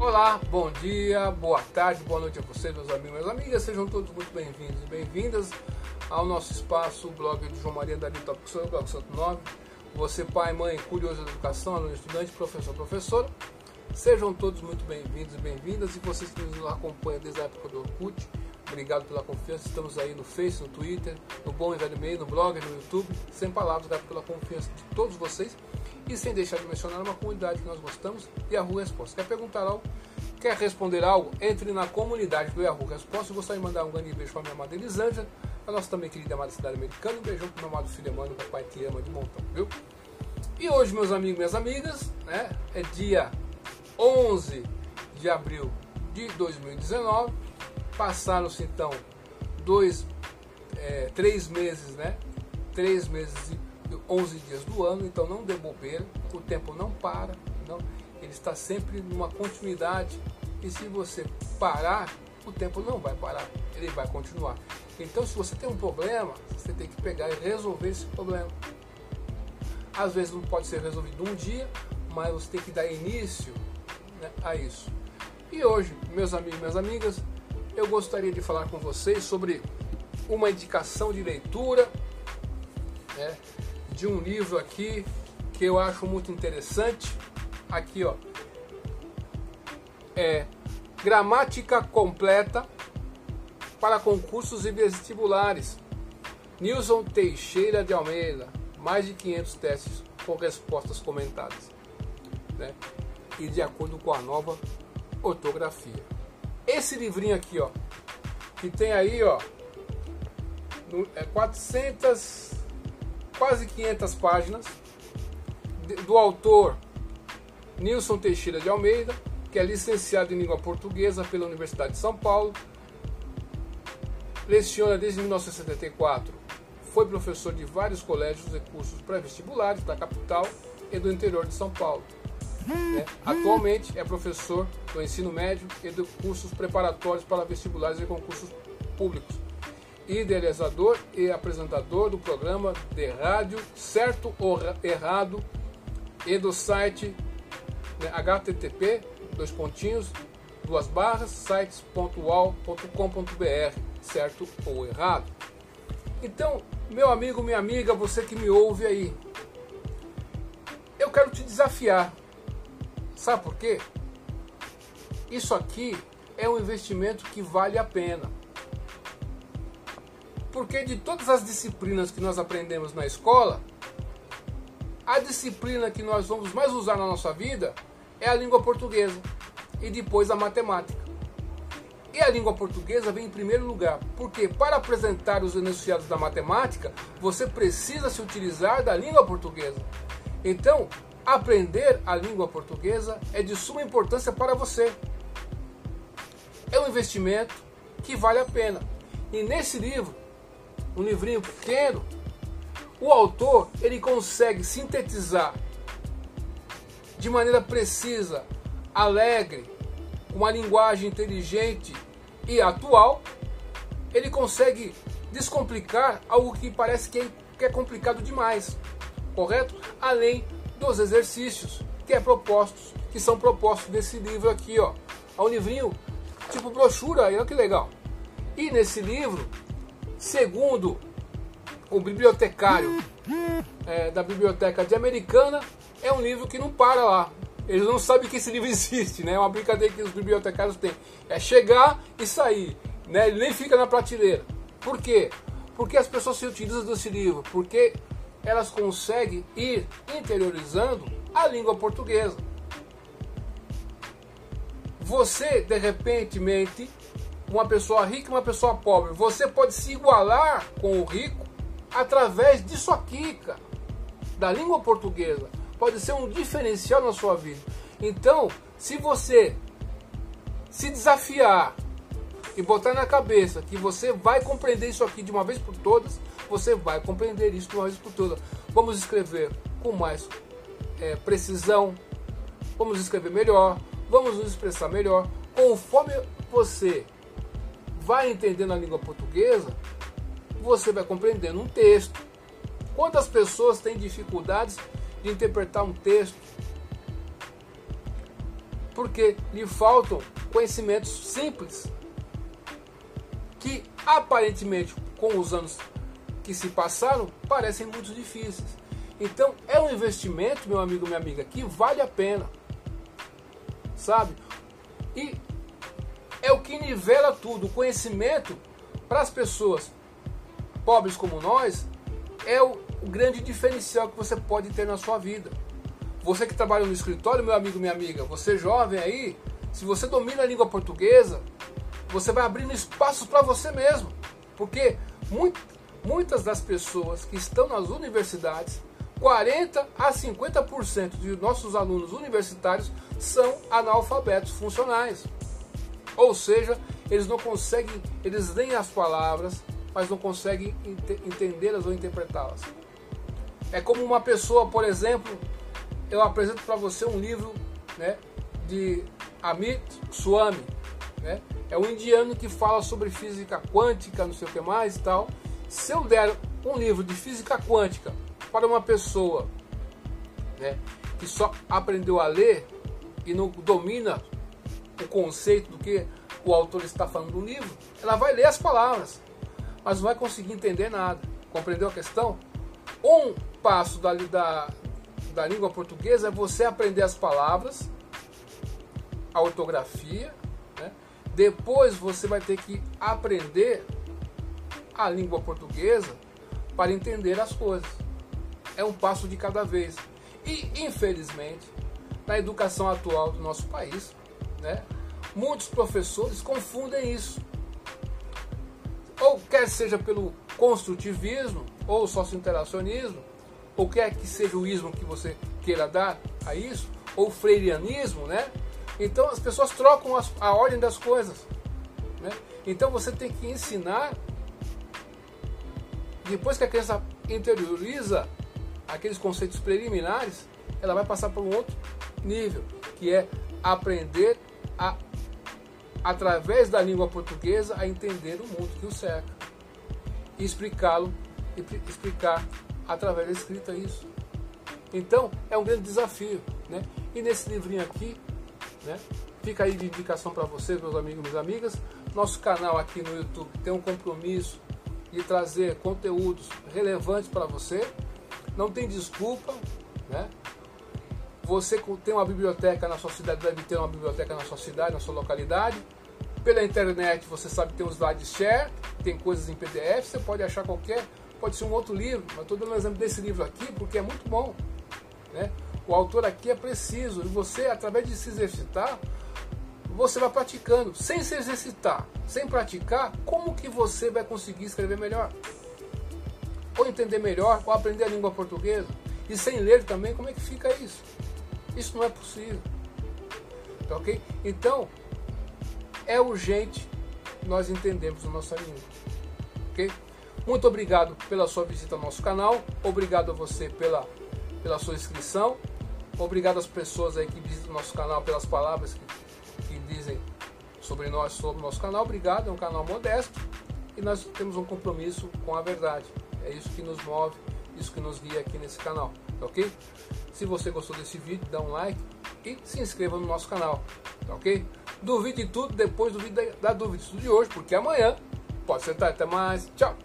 Olá, bom dia, boa tarde, boa noite a vocês, meus amigos minhas amigas. Sejam todos muito bem-vindos e bem-vindas ao nosso espaço, o blog de João Maria Dari Top Blog 109. Você, pai, mãe, curioso da educação, aluno, estudante, professor, professora. Sejam todos muito bem-vindos e bem-vindas. E vocês que nos acompanham desde a época do Orkut, obrigado pela confiança. Estamos aí no Face, no Twitter, no Bom e Velho Meio, no blog, no YouTube. Sem palavras, grato pela confiança de todos vocês. E sem deixar de mencionar uma comunidade que nós gostamos, Yahoo Resposta. Quer perguntar algo? Quer responder algo? Entre na comunidade do Yahoo Resposta. Eu gostaria de mandar um grande beijo para minha amada Elisângela, a nossa também querida amada cidade americana. Um beijão para meu amado filho Emmanuel, papai que ama de montão, viu? E hoje, meus amigos e minhas amigas, né, é dia 11 de abril de 2019. Passaram-se então dois, é, três meses, né? Três meses e 11 dias do ano, então não dê bobeira, o tempo não para, não, ele está sempre numa continuidade e se você parar, o tempo não vai parar, ele vai continuar. Então, se você tem um problema, você tem que pegar e resolver esse problema. Às vezes não pode ser resolvido um dia, mas você tem que dar início né, a isso. E hoje, meus amigos e minhas amigas, eu gostaria de falar com vocês sobre uma indicação de leitura né, de um livro aqui que eu acho muito interessante. Aqui, ó. É Gramática Completa para Concursos e Vestibulares. Nilson Teixeira de Almeida. Mais de 500 testes com respostas comentadas. Né? E de acordo com a nova ortografia. Esse livrinho aqui, ó. Que tem aí, ó. É 400 quase 500 páginas, do autor Nilson Teixeira de Almeida, que é licenciado em língua portuguesa pela Universidade de São Paulo, leciona desde 1974, foi professor de vários colégios e cursos pré-vestibulares da capital e do interior de São Paulo. Né? Atualmente é professor do ensino médio e de cursos preparatórios para vestibulares e concursos públicos idealizador e apresentador do programa de rádio Certo ou Errado e do site né, http dois pontinhos duas barras sites.ual.com.br certo ou errado. Então meu amigo minha amiga você que me ouve aí eu quero te desafiar. Sabe por quê? Isso aqui é um investimento que vale a pena porque de todas as disciplinas que nós aprendemos na escola, a disciplina que nós vamos mais usar na nossa vida é a língua portuguesa e depois a matemática. E a língua portuguesa vem em primeiro lugar, porque para apresentar os enunciados da matemática, você precisa se utilizar da língua portuguesa. Então, aprender a língua portuguesa é de suma importância para você. É um investimento que vale a pena. E nesse livro um livrinho pequeno, o autor ele consegue sintetizar de maneira precisa, alegre, uma linguagem inteligente e atual, ele consegue descomplicar algo que parece que é, que é complicado demais, correto? Além dos exercícios que é propostos, que são propostos nesse livro aqui, ó. É um livrinho tipo brochura, olha que legal. E nesse livro Segundo o bibliotecário é, da Biblioteca de Americana, é um livro que não para lá. Eles não sabem que esse livro existe, né? É uma brincadeira que os bibliotecários têm. É chegar e sair, né? Ele nem fica na prateleira. Por quê? Porque as pessoas se utilizam desse livro, porque elas conseguem ir interiorizando a língua portuguesa. Você, de repente, uma pessoa rica e uma pessoa pobre. Você pode se igualar com o rico através disso aqui, cara, da língua portuguesa. Pode ser um diferencial na sua vida. Então, se você se desafiar e botar na cabeça que você vai compreender isso aqui de uma vez por todas, você vai compreender isso de uma vez por todas. Vamos escrever com mais é, precisão, vamos escrever melhor, vamos nos expressar melhor, conforme você vai entendendo a língua portuguesa, você vai compreendendo um texto. Quantas pessoas têm dificuldades de interpretar um texto? porque lhe faltam conhecimentos simples que aparentemente com os anos que se passaram parecem muito difíceis. Então é um investimento, meu amigo, minha amiga, que vale a pena. Sabe? Que nivela tudo. O conhecimento para as pessoas pobres como nós é o, grande diferencial que você pode ter na sua vida. Você que trabalha no escritório, meu amigo, minha amiga, você jovem aí, se você domina a língua portuguesa, você vai abrindo espaços para você mesmo. Porque muito, muitas das pessoas que estão nas universidades, 40 a 50% de nossos alunos universitários são analfabetos funcionais. Ou seja, eles não conseguem, eles leem as palavras, mas não conseguem ent entendê-las ou interpretá-las. É como uma pessoa, por exemplo, eu apresento para você um livro né, de Amit Swami, né? É um indiano que fala sobre física quântica, não sei o que mais e tal. Se eu der um livro de física quântica para uma pessoa né, que só aprendeu a ler e não domina o conceito do que o autor está falando no livro, ela vai ler as palavras, mas não vai conseguir entender nada. Compreendeu a questão? Um passo da, da, da língua portuguesa é você aprender as palavras, a ortografia, né? depois você vai ter que aprender a língua portuguesa para entender as coisas. É um passo de cada vez. E, infelizmente, na educação atual do nosso país, né, muitos professores confundem isso. Ou quer seja pelo construtivismo, ou socio-interacionismo, ou quer que seja o ismo que você queira dar a isso, ou freirianismo, né? Então as pessoas trocam as, a ordem das coisas. Né? Então você tem que ensinar, depois que a criança interioriza aqueles conceitos preliminares, ela vai passar para um outro nível, que é aprender a, através da língua portuguesa, a entender o mundo que o cerca. E explicá-lo, explicar através da escrita isso. Então, é um grande desafio. Né? E nesse livrinho aqui, né, fica aí de indicação para vocês, meus amigos e minhas amigas. Nosso canal aqui no YouTube tem um compromisso de trazer conteúdos relevantes para você. Não tem desculpa, né? Você tem uma biblioteca na sua cidade, deve ter uma biblioteca na sua cidade, na sua localidade. Pela internet, você sabe que tem os slides share, tem coisas em PDF, você pode achar qualquer, pode ser um outro livro, mas estou dando um exemplo desse livro aqui porque é muito bom. Né? O autor aqui é preciso e você, através de se exercitar, você vai praticando. Sem se exercitar, sem praticar, como que você vai conseguir escrever melhor? Ou entender melhor, ou aprender a língua portuguesa? E sem ler também, como é que fica isso? Isso não é possível. Tá ok? Então, é urgente nós entendermos a nossa língua. Ok? Muito obrigado pela sua visita ao nosso canal. Obrigado a você pela, pela sua inscrição. Obrigado às pessoas aí que visitam o nosso canal pelas palavras que, que dizem sobre nós, sobre o nosso canal. Obrigado, é um canal modesto e nós temos um compromisso com a verdade. É isso que nos move, isso que nos guia aqui nesse canal, tá ok? Se você gostou desse vídeo, dá um like e se inscreva no nosso canal, tá ok? Duvide tudo depois do vídeo da, da dúvida de hoje, porque amanhã pode sentar. Até mais, tchau!